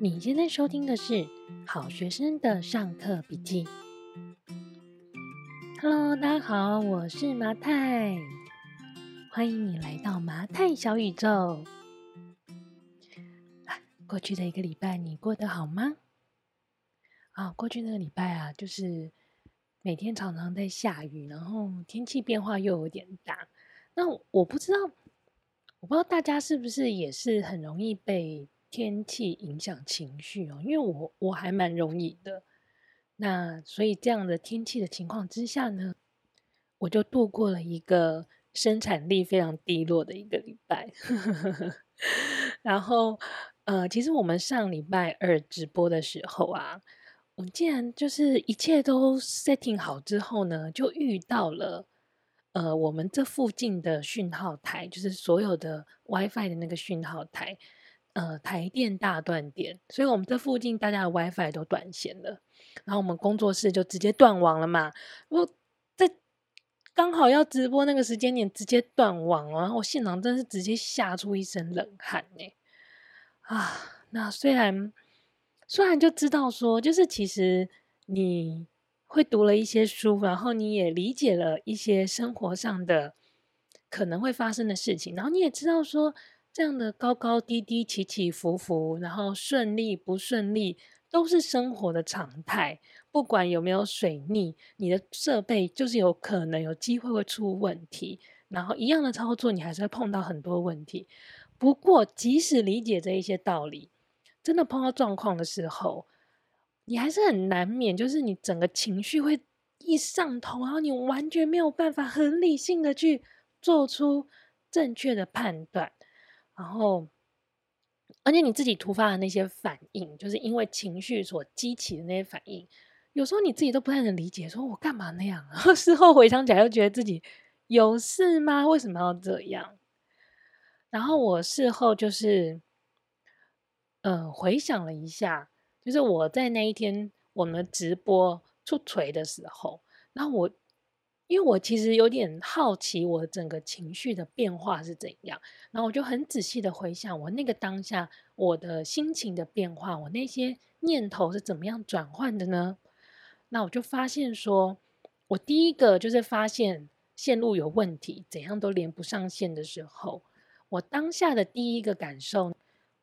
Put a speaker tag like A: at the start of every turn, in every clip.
A: 你现在收听的是好学生的上课笔记。Hello，大家好，我是麻太，欢迎你来到麻太小宇宙。啊，过去的一个礼拜你过得好吗？啊，过去那个礼拜啊，就是每天常常在下雨，然后天气变化又有点大。那我不知道，我不知道大家是不是也是很容易被天气影响情绪哦？因为我我还蛮容易的。那所以这样的天气的情况之下呢，我就度过了一个生产力非常低落的一个礼拜。然后，呃，其实我们上礼拜二直播的时候啊，我竟然就是一切都 setting 好之后呢，就遇到了呃，我们这附近的讯号台，就是所有的 WiFi 的那个讯号台，呃，台电大断电，所以我们这附近大家的 WiFi 都断线了。然后我们工作室就直接断网了嘛，我在刚好要直播那个时间点直接断网，然后我现场真是直接吓出一身冷汗呢。啊，那虽然虽然就知道说，就是其实你会读了一些书，然后你也理解了一些生活上的可能会发生的事情，然后你也知道说，这样的高高低低、起起伏伏，然后顺利不顺利。都是生活的常态，不管有没有水逆，你的设备就是有可能有机会会出问题。然后一样的操作，你还是会碰到很多问题。不过，即使理解这一些道理，真的碰到状况的时候，你还是很难免，就是你整个情绪会一上头，然后你完全没有办法很理性的去做出正确的判断，然后。而且你自己突发的那些反应，就是因为情绪所激起的那些反应，有时候你自己都不太能理解，说我干嘛那样然后？事后回想起来，又觉得自己有事吗？为什么要这样？然后我事后就是，呃，回想了一下，就是我在那一天我们直播出锤的时候，然后我。因为我其实有点好奇，我整个情绪的变化是怎样，然后我就很仔细的回想我那个当下我的心情的变化，我那些念头是怎么样转换的呢？那我就发现说，我第一个就是发现线路有问题，怎样都连不上线的时候，我当下的第一个感受，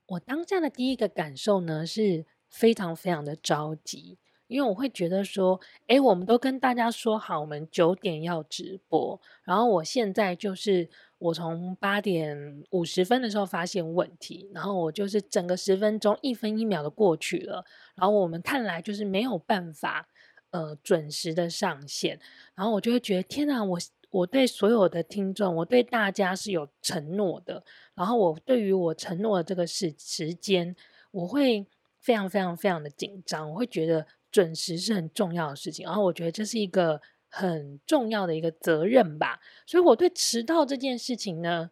A: 我当下的第一个感受呢，是非常非常的着急。因为我会觉得说，诶，我们都跟大家说好，我们九点要直播，然后我现在就是我从八点五十分的时候发现问题，然后我就是整个十分钟一分一秒的过去了，然后我们看来就是没有办法呃准时的上线，然后我就会觉得天哪，我我对所有的听众，我对大家是有承诺的，然后我对于我承诺的这个时时间，我会非常非常非常的紧张，我会觉得。准时是很重要的事情，然后我觉得这是一个很重要的一个责任吧，所以我对迟到这件事情呢，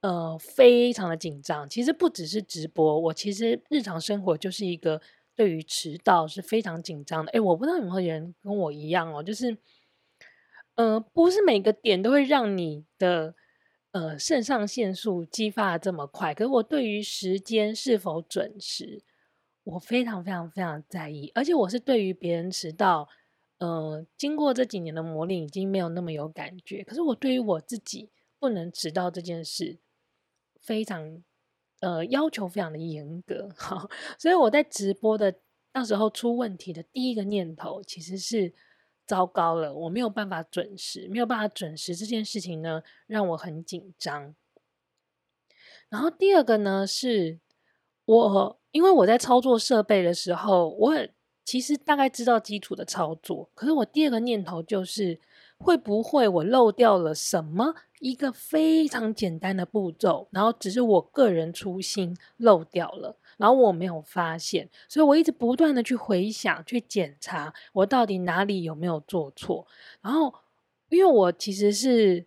A: 呃，非常的紧张。其实不只是直播，我其实日常生活就是一个对于迟到是非常紧张的。诶，我不知道有没有人跟我一样哦，就是，呃，不是每个点都会让你的呃肾上腺素激发的这么快，可是我对于时间是否准时。我非常非常非常在意，而且我是对于别人迟到，呃，经过这几年的磨练，已经没有那么有感觉。可是我对于我自己不能迟到这件事，非常呃要求非常的严格。好，所以我在直播的那时候出问题的第一个念头，其实是糟糕了，我没有办法准时，没有办法准时这件事情呢，让我很紧张。然后第二个呢，是我。因为我在操作设备的时候，我其实大概知道基础的操作，可是我第二个念头就是，会不会我漏掉了什么一个非常简单的步骤，然后只是我个人粗心漏掉了，然后我没有发现，所以我一直不断的去回想、去检查我到底哪里有没有做错，然后因为我其实是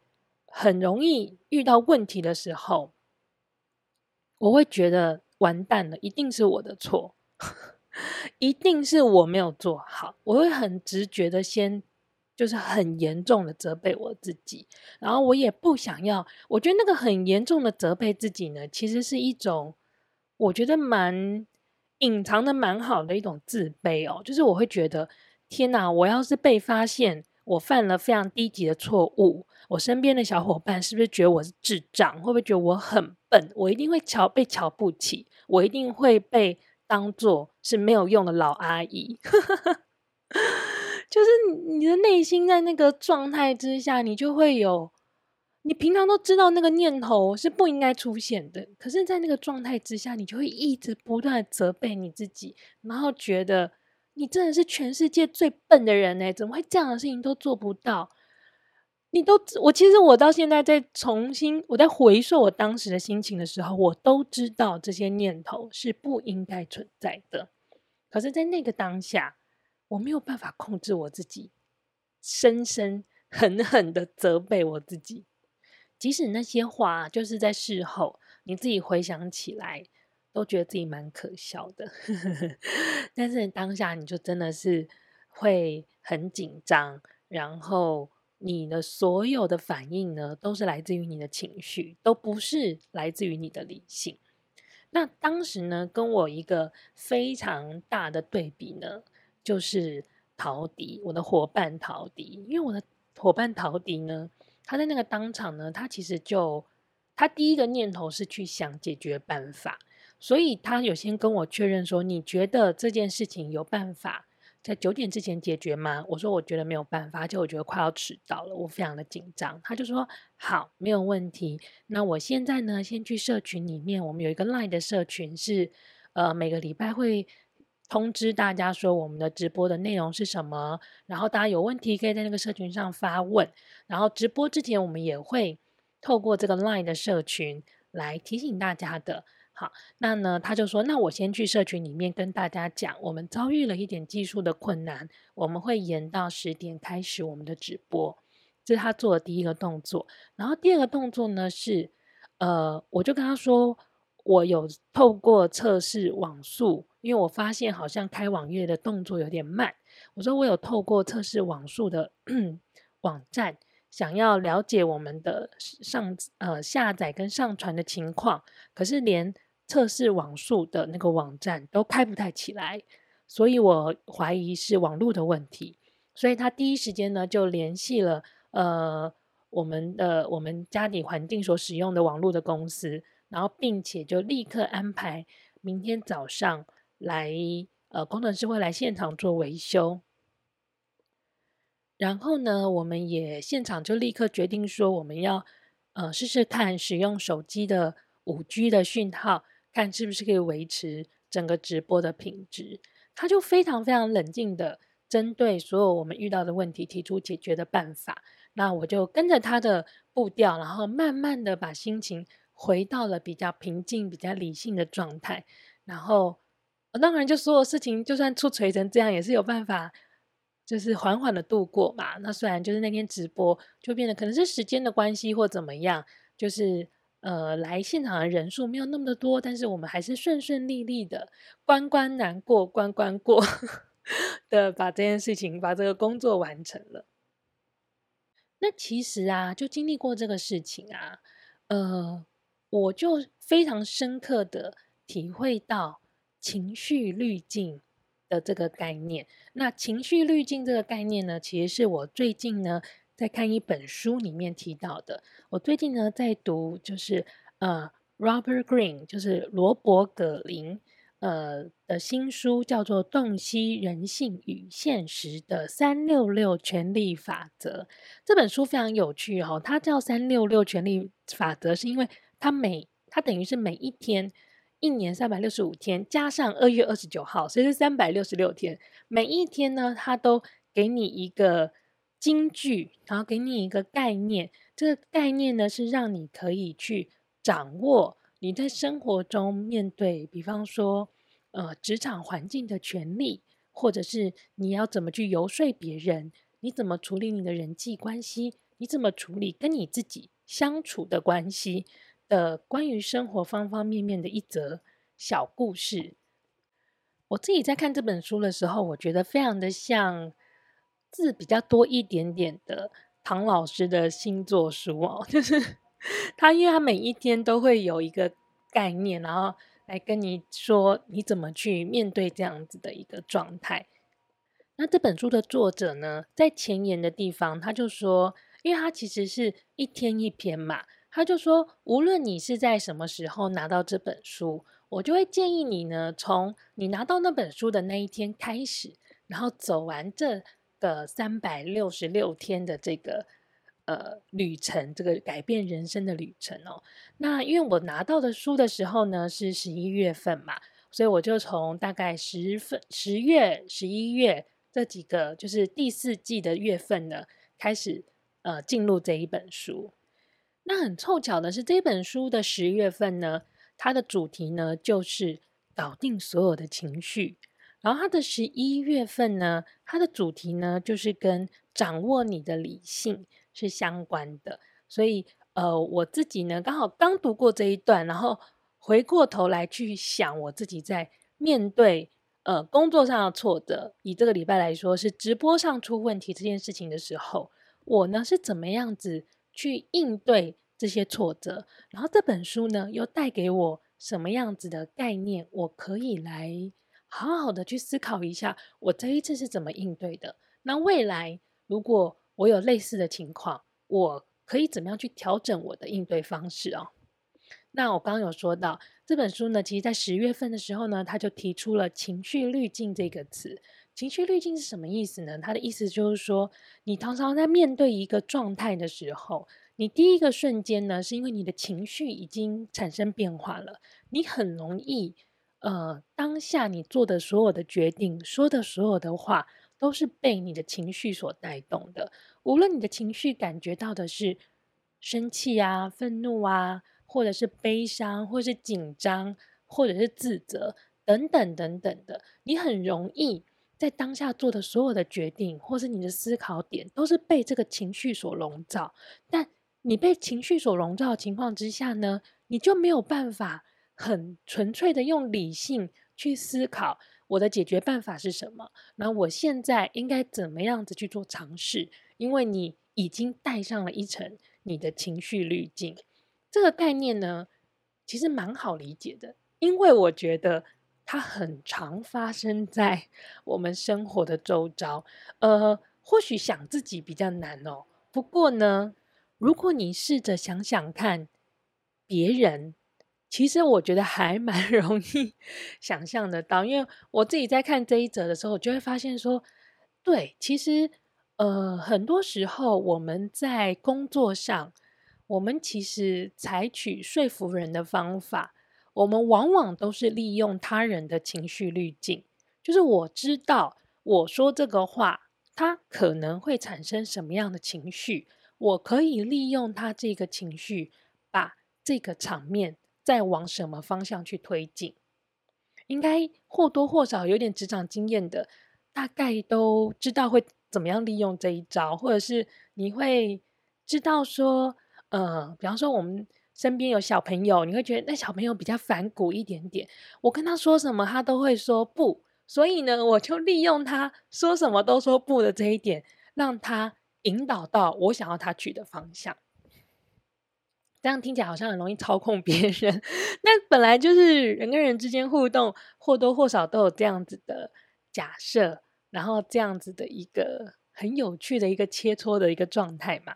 A: 很容易遇到问题的时候，我会觉得。完蛋了，一定是我的错，一定是我没有做好。我会很直觉的先，就是很严重的责备我自己，然后我也不想要。我觉得那个很严重的责备自己呢，其实是一种我觉得蛮隐藏的蛮好的一种自卑哦，就是我会觉得，天哪，我要是被发现我犯了非常低级的错误，我身边的小伙伴是不是觉得我是智障？会不会觉得我很笨？我一定会瞧被瞧不起，我一定会被当做是没有用的老阿姨。就是你的内心在那个状态之下，你就会有。你平常都知道那个念头是不应该出现的，可是，在那个状态之下，你就会一直不断的责备你自己，然后觉得你真的是全世界最笨的人呢？怎么会这样的事情都做不到？你都我其实我到现在在重新我在回溯我当时的心情的时候，我都知道这些念头是不应该存在的，可是，在那个当下，我没有办法控制我自己，深深狠狠的责备我自己。即使那些话，就是在事后你自己回想起来，都觉得自己蛮可笑的。但是当下你就真的是会很紧张，然后你的所有的反应呢，都是来自于你的情绪，都不是来自于你的理性。那当时呢，跟我一个非常大的对比呢，就是陶迪，我的伙伴陶迪，因为我的伙伴陶迪呢。他在那个当场呢，他其实就他第一个念头是去想解决办法，所以他有先跟我确认说：“你觉得这件事情有办法在九点之前解决吗？”我说：“我觉得没有办法，而且我觉得快要迟到了，我非常的紧张。”他就说：“好，没有问题。那我现在呢，先去社群里面，我们有一个 Line 的社群是，呃，每个礼拜会。”通知大家说我们的直播的内容是什么，然后大家有问题可以在那个社群上发问，然后直播之前我们也会透过这个 Line 的社群来提醒大家的。好，那呢他就说，那我先去社群里面跟大家讲，我们遭遇了一点技术的困难，我们会延到十点开始我们的直播。这是他做的第一个动作，然后第二个动作呢是，呃，我就跟他说。我有透过测试网速，因为我发现好像开网页的动作有点慢。我说我有透过测试网速的 网站，想要了解我们的上呃下载跟上传的情况，可是连测试网速的那个网站都开不太起来，所以我怀疑是网络的问题。所以他第一时间呢就联系了呃我们的我们家里环境所使用的网络的公司。然后，并且就立刻安排明天早上来，呃，工程师会来现场做维修。然后呢，我们也现场就立刻决定说，我们要呃试试看使用手机的五 G 的讯号，看是不是可以维持整个直播的品质。他就非常非常冷静的针对所有我们遇到的问题提出解决的办法。那我就跟着他的步调，然后慢慢的把心情。回到了比较平静、比较理性的状态，然后当然就所有事情，就算出锤成这样，也是有办法，就是缓缓的度过嘛。那虽然就是那天直播就变得可能是时间的关系或怎么样，就是呃来现场的人数没有那么的多，但是我们还是顺顺利利的关关难过关关过 的把这件事情、把这个工作完成了。那其实啊，就经历过这个事情啊，呃。我就非常深刻的体会到情绪滤镜的这个概念。那情绪滤镜这个概念呢，其实是我最近呢在看一本书里面提到的。我最近呢在读，就是呃，Robert Green，就是罗伯·葛林，呃的新书，叫做《洞悉人性与现实的三六六权力法则》。这本书非常有趣哦，它叫三六六权力法则，是因为它每它等于是每一天，一年三百六十五天，加上二月二十九号，所以是三百六十六天。每一天呢，它都给你一个金句，然后给你一个概念。这个概念呢，是让你可以去掌握你在生活中面对，比方说，呃，职场环境的权利，或者是你要怎么去游说别人，你怎么处理你的人际关系，你怎么处理跟你自己相处的关系。的关于生活方方面面的一则小故事，我自己在看这本书的时候，我觉得非常的像字比较多一点点的唐老师的星座书哦，就是 他，因为他每一天都会有一个概念，然后来跟你说你怎么去面对这样子的一个状态。那这本书的作者呢，在前言的地方，他就说，因为他其实是一天一篇嘛，他就说，无论你是在什么时候拿到这本书，我就会建议你呢，从你拿到那本书的那一天开始，然后走完这个三百六十六天的这个呃旅程，这个改变人生的旅程哦。那因为我拿到的书的时候呢，是十一月份嘛，所以我就从大概十份十月、十一月。这几个就是第四季的月份呢，开始呃进入这一本书。那很凑巧的是，这本书的十月份呢，它的主题呢就是搞定所有的情绪。然后它的十一月份呢，它的主题呢就是跟掌握你的理性是相关的。所以呃，我自己呢刚好刚读过这一段，然后回过头来去想我自己在面对。呃，工作上的挫折，以这个礼拜来说，是直播上出问题这件事情的时候，我呢是怎么样子去应对这些挫折？然后这本书呢又带给我什么样子的概念？我可以来好好的去思考一下，我这一次是怎么应对的？那未来如果我有类似的情况，我可以怎么样去调整我的应对方式哦？那我刚刚有说到这本书呢，其实在十月份的时候呢，他就提出了“情绪滤镜”这个词。情绪滤镜是什么意思呢？他的意思就是说，你常常在面对一个状态的时候，你第一个瞬间呢，是因为你的情绪已经产生变化了，你很容易，呃，当下你做的所有的决定、说的所有的话，都是被你的情绪所带动的。无论你的情绪感觉到的是生气啊、愤怒啊。或者是悲伤，或是紧张，或者是自责，等等等等的，你很容易在当下做的所有的决定，或是你的思考点，都是被这个情绪所笼罩。但你被情绪所笼罩的情况之下呢，你就没有办法很纯粹的用理性去思考我的解决办法是什么。那我现在应该怎么样子去做尝试？因为你已经带上了一层你的情绪滤镜。这个概念呢，其实蛮好理解的，因为我觉得它很常发生在 我们生活的周遭。呃，或许想自己比较难哦。不过呢，如果你试着想想看别人，其实我觉得还蛮 容易想象得到。因为我自己在看这一则的时候，我就会发现说，对，其实呃，很多时候我们在工作上。我们其实采取说服人的方法，我们往往都是利用他人的情绪滤镜。就是我知道我说这个话，他可能会产生什么样的情绪，我可以利用他这个情绪，把这个场面再往什么方向去推进。应该或多或少有点职场经验的，大概都知道会怎么样利用这一招，或者是你会知道说。呃，比方说我们身边有小朋友，你会觉得那小朋友比较反骨一点点。我跟他说什么，他都会说不。所以呢，我就利用他说什么都说不的这一点，让他引导到我想要他去的方向。这样听起来好像很容易操控别人，那本来就是人跟人之间互动，或多或少都有这样子的假设，然后这样子的一个很有趣的一个切磋的一个状态嘛。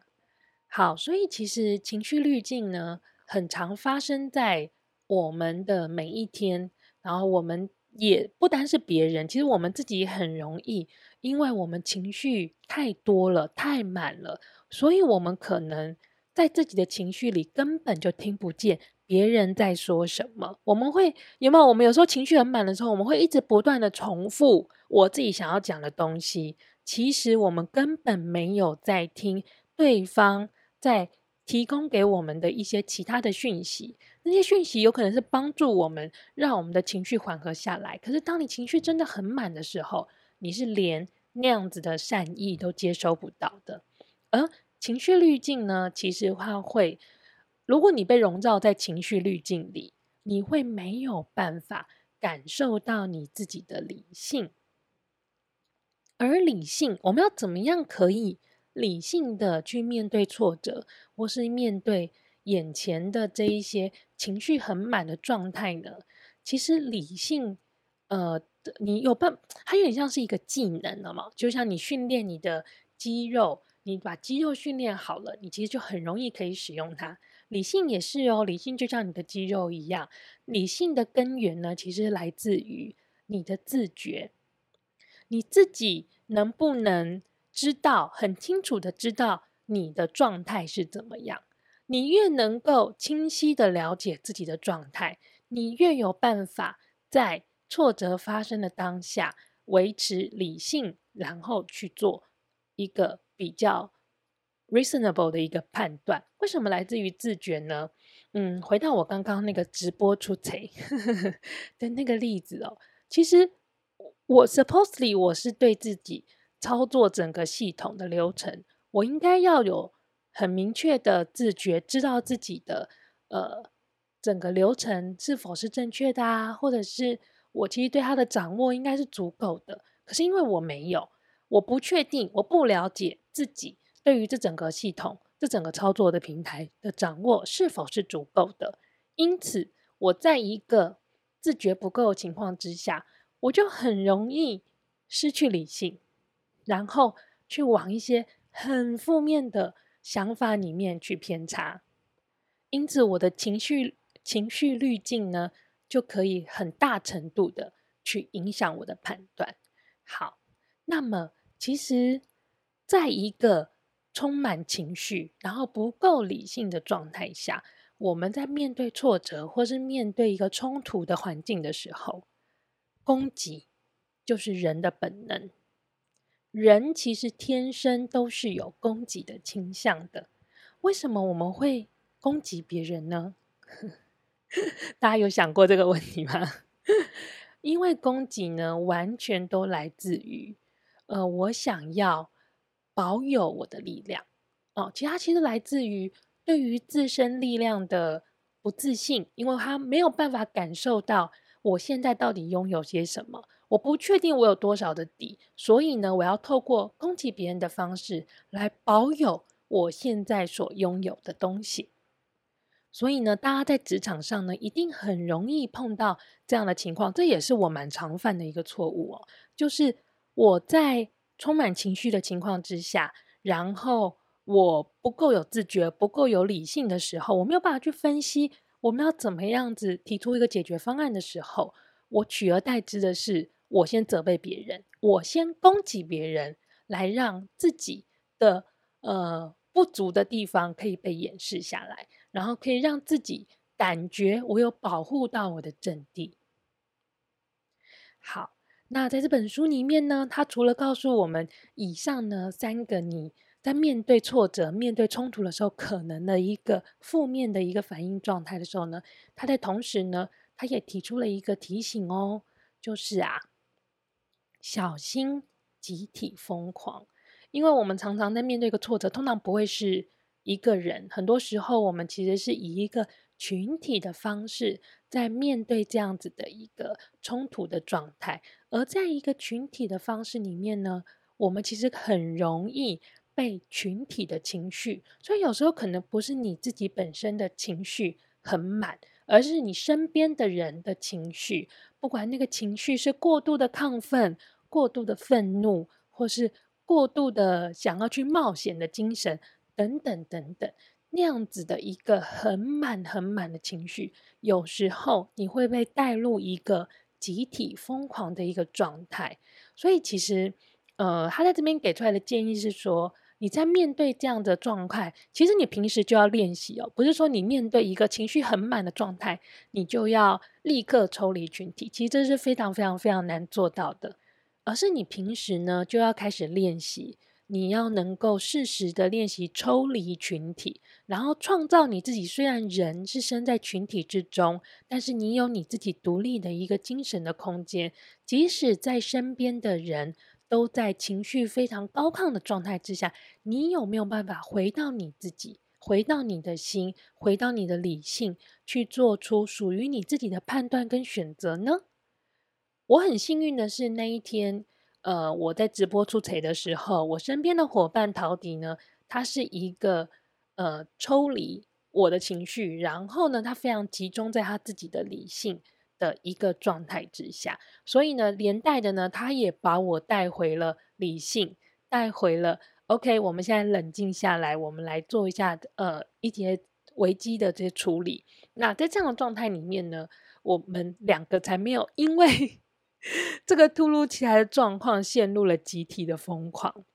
A: 好，所以其实情绪滤镜呢，很常发生在我们的每一天。然后我们也不单是别人，其实我们自己很容易，因为我们情绪太多了、太满了，所以我们可能在自己的情绪里根本就听不见别人在说什么。我们会有没有？我们有时候情绪很满的时候，我们会一直不断的重复我自己想要讲的东西。其实我们根本没有在听对方。在提供给我们的一些其他的讯息，那些讯息有可能是帮助我们，让我们的情绪缓和下来。可是，当你情绪真的很满的时候，你是连那样子的善意都接收不到的。而情绪滤镜呢，其实它会，如果你被笼罩在情绪滤镜里，你会没有办法感受到你自己的理性。而理性，我们要怎么样可以？理性的去面对挫折，或是面对眼前的这一些情绪很满的状态呢？其实理性，呃，你有办，它有点像是一个技能了嘛，就像你训练你的肌肉，你把肌肉训练好了，你其实就很容易可以使用它。理性也是哦，理性就像你的肌肉一样，理性的根源呢，其实来自于你的自觉，你自己能不能知道，很清楚的知道你的状态是怎么样？你越能够清晰的了解自己的状态，你越有办法在挫折发生的当下维持理性，然后去做一个比较 reasonable 的一个判断。为什么来自于自觉呢？嗯，回到我刚刚那个直播出错 的那个例子哦，其实我 supposedly 我是对自己操作整个系统的流程，我应该要有。很明确的自觉，知道自己的呃整个流程是否是正确的啊，或者是我其实对它的掌握应该是足够的。可是因为我没有，我不确定，我不了解自己对于这整个系统、这整个操作的平台的掌握是否是足够的，因此我在一个自觉不够的情况之下，我就很容易失去理性，然后去往一些很负面的。想法里面去偏差，因此我的情绪情绪滤镜呢，就可以很大程度的去影响我的判断。好，那么其实，在一个充满情绪，然后不够理性的状态下，我们在面对挫折或是面对一个冲突的环境的时候，攻击就是人的本能。人其实天生都是有攻击的倾向的，为什么我们会攻击别人呢？大家有想过这个问题吗？因为攻击呢，完全都来自于，呃，我想要保有我的力量哦。其他其实来自于对于自身力量的不自信，因为他没有办法感受到我现在到底拥有些什么。我不确定我有多少的底，所以呢，我要透过攻击别人的方式来保有我现在所拥有的东西。所以呢，大家在职场上呢，一定很容易碰到这样的情况，这也是我蛮常犯的一个错误哦。就是我在充满情绪的情况之下，然后我不够有自觉、不够有理性的时候，我没有办法去分析我们要怎么样子提出一个解决方案的时候，我取而代之的是。我先责备别人，我先攻击别人，来让自己的呃不足的地方可以被掩饰下来，然后可以让自己感觉我有保护到我的阵地。好，那在这本书里面呢，它除了告诉我们以上呢三个你在面对挫折、面对冲突的时候可能的一个负面的一个反应状态的时候呢，它在同时呢，它也提出了一个提醒哦，就是啊。小心集体疯狂，因为我们常常在面对一个挫折，通常不会是一个人，很多时候我们其实是以一个群体的方式在面对这样子的一个冲突的状态，而在一个群体的方式里面呢，我们其实很容易被群体的情绪，所以有时候可能不是你自己本身的情绪很满，而是你身边的人的情绪，不管那个情绪是过度的亢奋。过度的愤怒，或是过度的想要去冒险的精神，等等等等，那样子的一个很满很满的情绪，有时候你会被带入一个集体疯狂的一个状态。所以其实，呃，他在这边给出来的建议是说，你在面对这样的状态，其实你平时就要练习哦，不是说你面对一个情绪很满的状态，你就要立刻抽离群体，其实这是非常非常非常难做到的。而是你平时呢，就要开始练习，你要能够适时的练习抽离群体，然后创造你自己。虽然人是生在群体之中，但是你有你自己独立的一个精神的空间。即使在身边的人都在情绪非常高亢的状态之下，你有没有办法回到你自己，回到你的心，回到你的理性，去做出属于你自己的判断跟选择呢？我很幸运的是，那一天，呃，我在直播出槌的时候，我身边的伙伴陶迪呢，他是一个呃抽离我的情绪，然后呢，他非常集中在他自己的理性的一个状态之下，所以呢，连带的呢，他也把我带回了理性，带回了 OK。我们现在冷静下来，我们来做一下呃一些危机的这些处理。那在这样的状态里面呢，我们两个才没有因为 这个突如其来的状况陷入了集体的疯狂。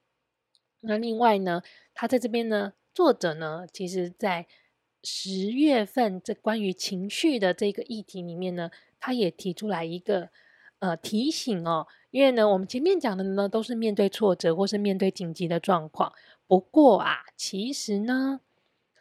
A: 那另外呢，他在这边呢，作者呢，其实在十月份这关于情绪的这个议题里面呢。他也提出来一个呃提醒哦，因为呢，我们前面讲的呢都是面对挫折或是面对紧急的状况。不过啊，其实呢，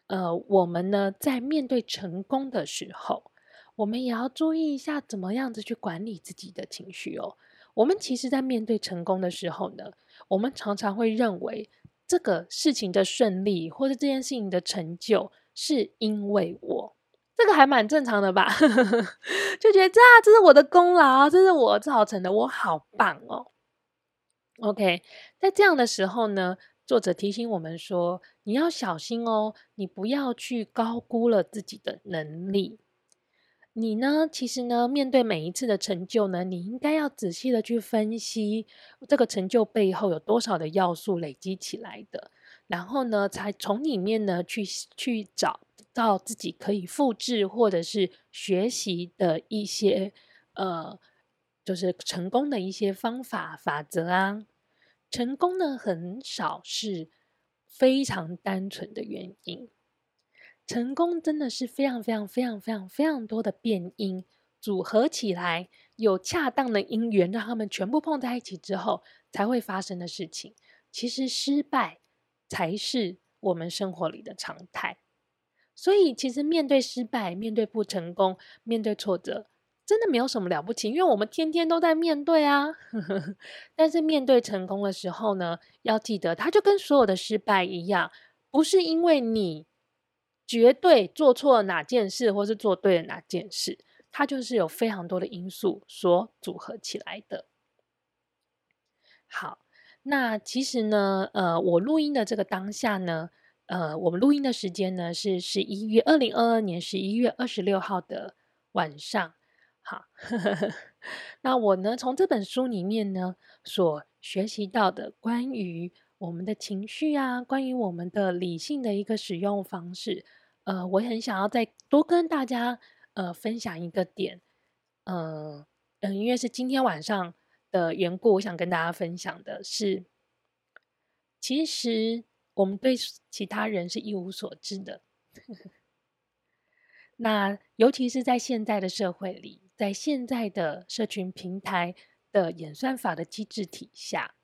A: 呃，我们呢在面对成功的时候，我们也要注意一下怎么样子去管理自己的情绪哦。我们其实，在面对成功的时候呢，我们常常会认为这个事情的顺利或者这件事情的成就是因为我。这个还蛮正常的吧，就觉得这啊，这是我的功劳，这是我造成的，我好棒哦。OK，在这样的时候呢，作者提醒我们说，你要小心哦，你不要去高估了自己的能力。你呢，其实呢，面对每一次的成就呢，你应该要仔细的去分析这个成就背后有多少的要素累积起来的，然后呢，才从里面呢去去找。到自己可以复制或者是学习的一些呃，就是成功的一些方法法则啊。成功呢，很少是非常单纯的原因，成功真的是非常非常非常非常非常多的变因组合起来，有恰当的因缘，让他们全部碰在一起之后才会发生的事情。其实失败才是我们生活里的常态。所以，其实面对失败、面对不成功、面对挫折，真的没有什么了不起，因为我们天天都在面对啊。但是面对成功的时候呢，要记得，它就跟所有的失败一样，不是因为你绝对做错了哪件事，或是做对了哪件事，它就是有非常多的因素所组合起来的。好，那其实呢，呃，我录音的这个当下呢。呃，我们录音的时间呢是十一月二零二二年十一月二十六号的晚上。好，呵呵，那我呢从这本书里面呢所学习到的关于我们的情绪啊，关于我们的理性的一个使用方式，呃，我很想要再多跟大家呃分享一个点，呃，嗯，因为是今天晚上的缘故，我想跟大家分享的是，其实。我们对其他人是一无所知的，那尤其是在现在的社会里，在现在的社群平台的演算法的机制底下，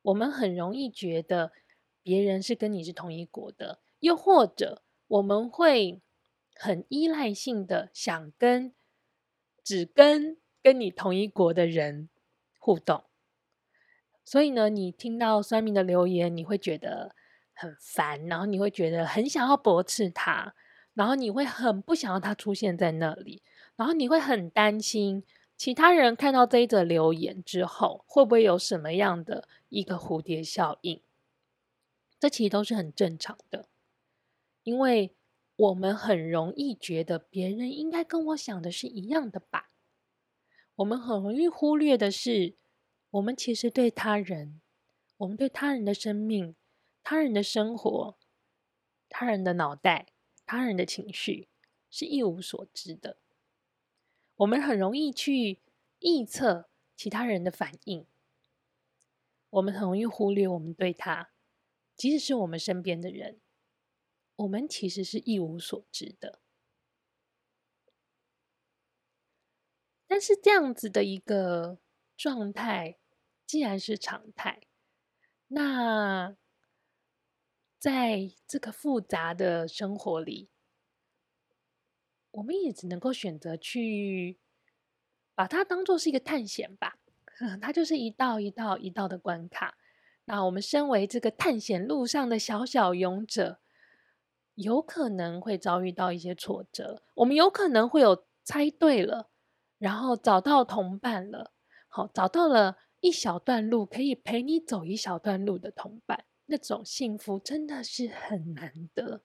A: 我们很容易觉得别人是跟你是同一国的，又或者我们会很依赖性的想跟只跟跟你同一国的人互动。所以呢，你听到酸民的留言，你会觉得很烦，然后你会觉得很想要驳斥他，然后你会很不想要他出现在那里，然后你会很担心其他人看到这一则留言之后，会不会有什么样的一个蝴蝶效应？这其实都是很正常的，因为我们很容易觉得别人应该跟我想的是一样的吧，我们很容易忽略的是。我们其实对他人，我们对他人的生命、他人的生活、他人的脑袋、他人的情绪是一无所知的。我们很容易去臆测其他人的反应，我们很容易忽略我们对他，即使是我们身边的人，我们其实是一无所知的。但是这样子的一个。状态既然是常态，那在这个复杂的生活里，我们也只能够选择去把它当做是一个探险吧。它就是一道一道一道的关卡。那我们身为这个探险路上的小小勇者，有可能会遭遇到一些挫折，我们有可能会有猜对了，然后找到同伴了。好，找到了一小段路可以陪你走一小段路的同伴，那种幸福真的是很难得。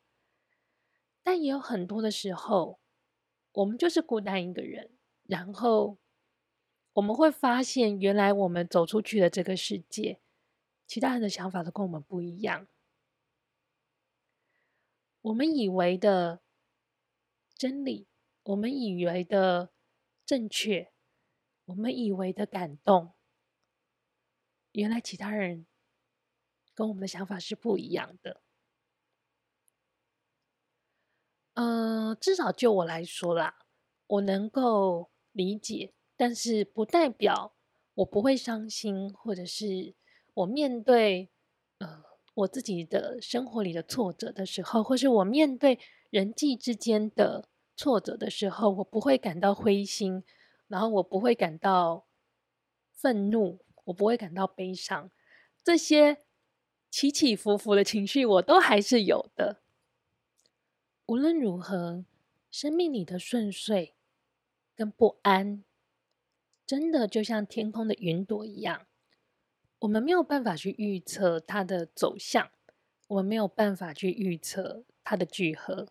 A: 但也有很多的时候，我们就是孤单一个人，然后我们会发现，原来我们走出去的这个世界，其他人的想法都跟我们不一样。我们以为的真理，我们以为的正确，我们以为的感动，原来其他人跟我们的想法是不一样的。嗯、呃，至少就我来说啦，我能够理解，但是不代表我不会伤心，或者是我面对呃我自己的生活里的挫折的时候，或是我面对人际之间的挫折的时候，我不会感到灰心，然后我不会感到愤怒，我不会感到悲伤，这些起起伏伏的情绪我都还是有的。无论如何，生命里的顺遂跟不安，真的就像天空的云朵一样，我们没有办法去预测它的走向，我们没有办法去预测它的聚合。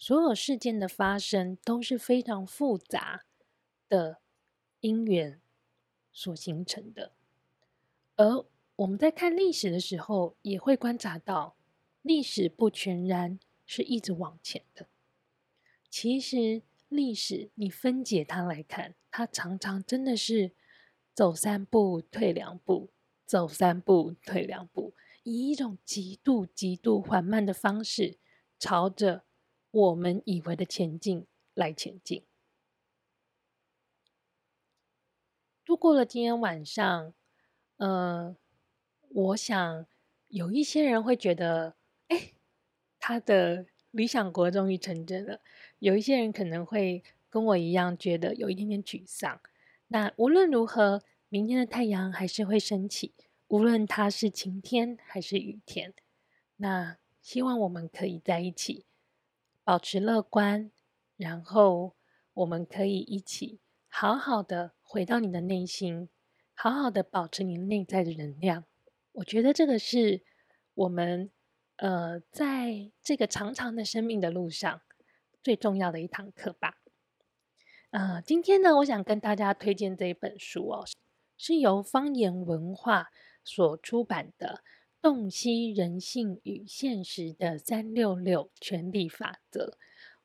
A: 所有事件的发生都是非常复杂的因缘所形成的，而我们在看历史的时候，也会观察到，历史不全然是一直往前的。其实，历史你分解它来看，它常常真的是走三步退两步，走三步退两步，以一种极度极度缓慢的方式，朝着我们以为的前进来前进。度过了今天晚上，呃。我想有一些人会觉得，哎，他的理想国终于成真了。有一些人可能会跟我一样，觉得有一点点沮丧。那无论如何，明天的太阳还是会升起，无论它是晴天还是雨天。那希望我们可以在一起，保持乐观，然后我们可以一起好好的回到你的内心，好好的保持你内在的能量。我觉得这个是我们呃，在这个长长的生命的路上最重要的一堂课吧。呃，今天呢，我想跟大家推荐这一本书哦，是由方言文化所出版的《洞悉人性与现实的三六六权力法则》。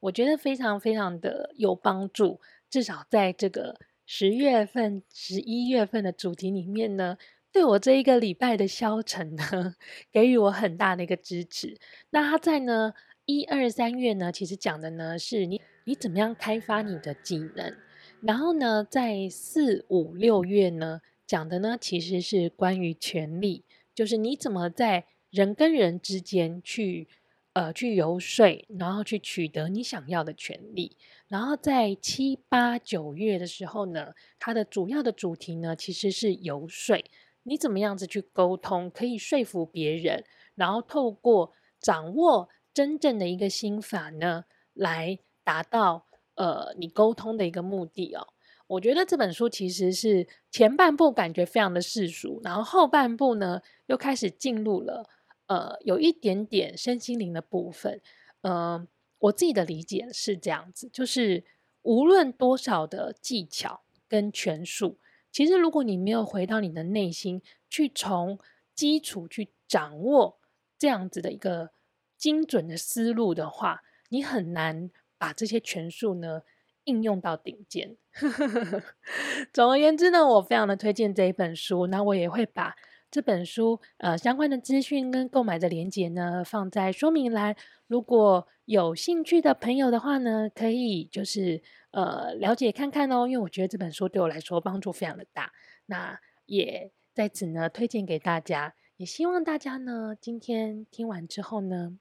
A: 我觉得非常非常的有帮助，至少在这个十月份、十一月份的主题里面呢。对我这一个礼拜的消沉呢，给予我很大的一个支持。那他在呢一二三月呢，其实讲的呢是你你怎么样开发你的技能。然后呢，在四五六月呢，讲的呢其实是关于权力，就是你怎么在人跟人之间去呃去游说，然后去取得你想要的权利。然后在七八九月的时候呢，它的主要的主题呢其实是游说。你怎么样子去沟通，可以说服别人，然后透过掌握真正的一个心法呢，来达到呃你沟通的一个目的哦。我觉得这本书其实是前半部感觉非常的世俗，然后后半部呢又开始进入了呃有一点点身心灵的部分。嗯、我自己的理解是这样子，就是无论多少的技巧跟权术。其实，如果你没有回到你的内心，去从基础去掌握这样子的一个精准的思路的话，你很难把这些权术呢应用到顶尖。总而言之呢，我非常的推荐这一本书，那我也会把这本书呃相关的资讯跟购买的链接呢放在说明栏。如果有兴趣的朋友的话呢，可以就是。呃，了解看看哦，因为我觉得这本书对我来说帮助非常的大，那也在此呢推荐给大家，也希望大家呢今天听完之后呢，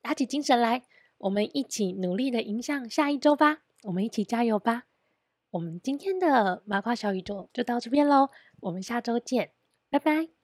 A: 打起精神来，我们一起努力的迎向下一周吧，我们一起加油吧。我们今天的麻瓜小宇宙就到这边喽，我们下周见，拜拜。